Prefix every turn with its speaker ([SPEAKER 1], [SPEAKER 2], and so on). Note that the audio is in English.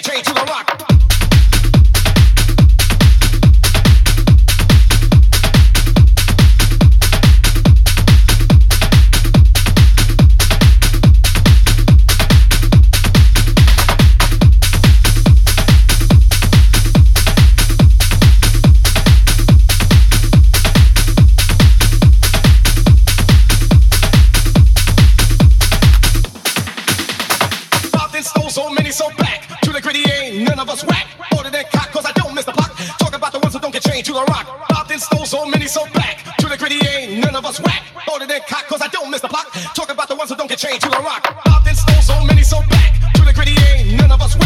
[SPEAKER 1] train to the rock. nitty gritty ain't none of us whack. Older than cock, cause I don't miss the block. Talk about the ones who don't get changed to the rock. I've been stole so many so back. To the gritty ain't none of us whack.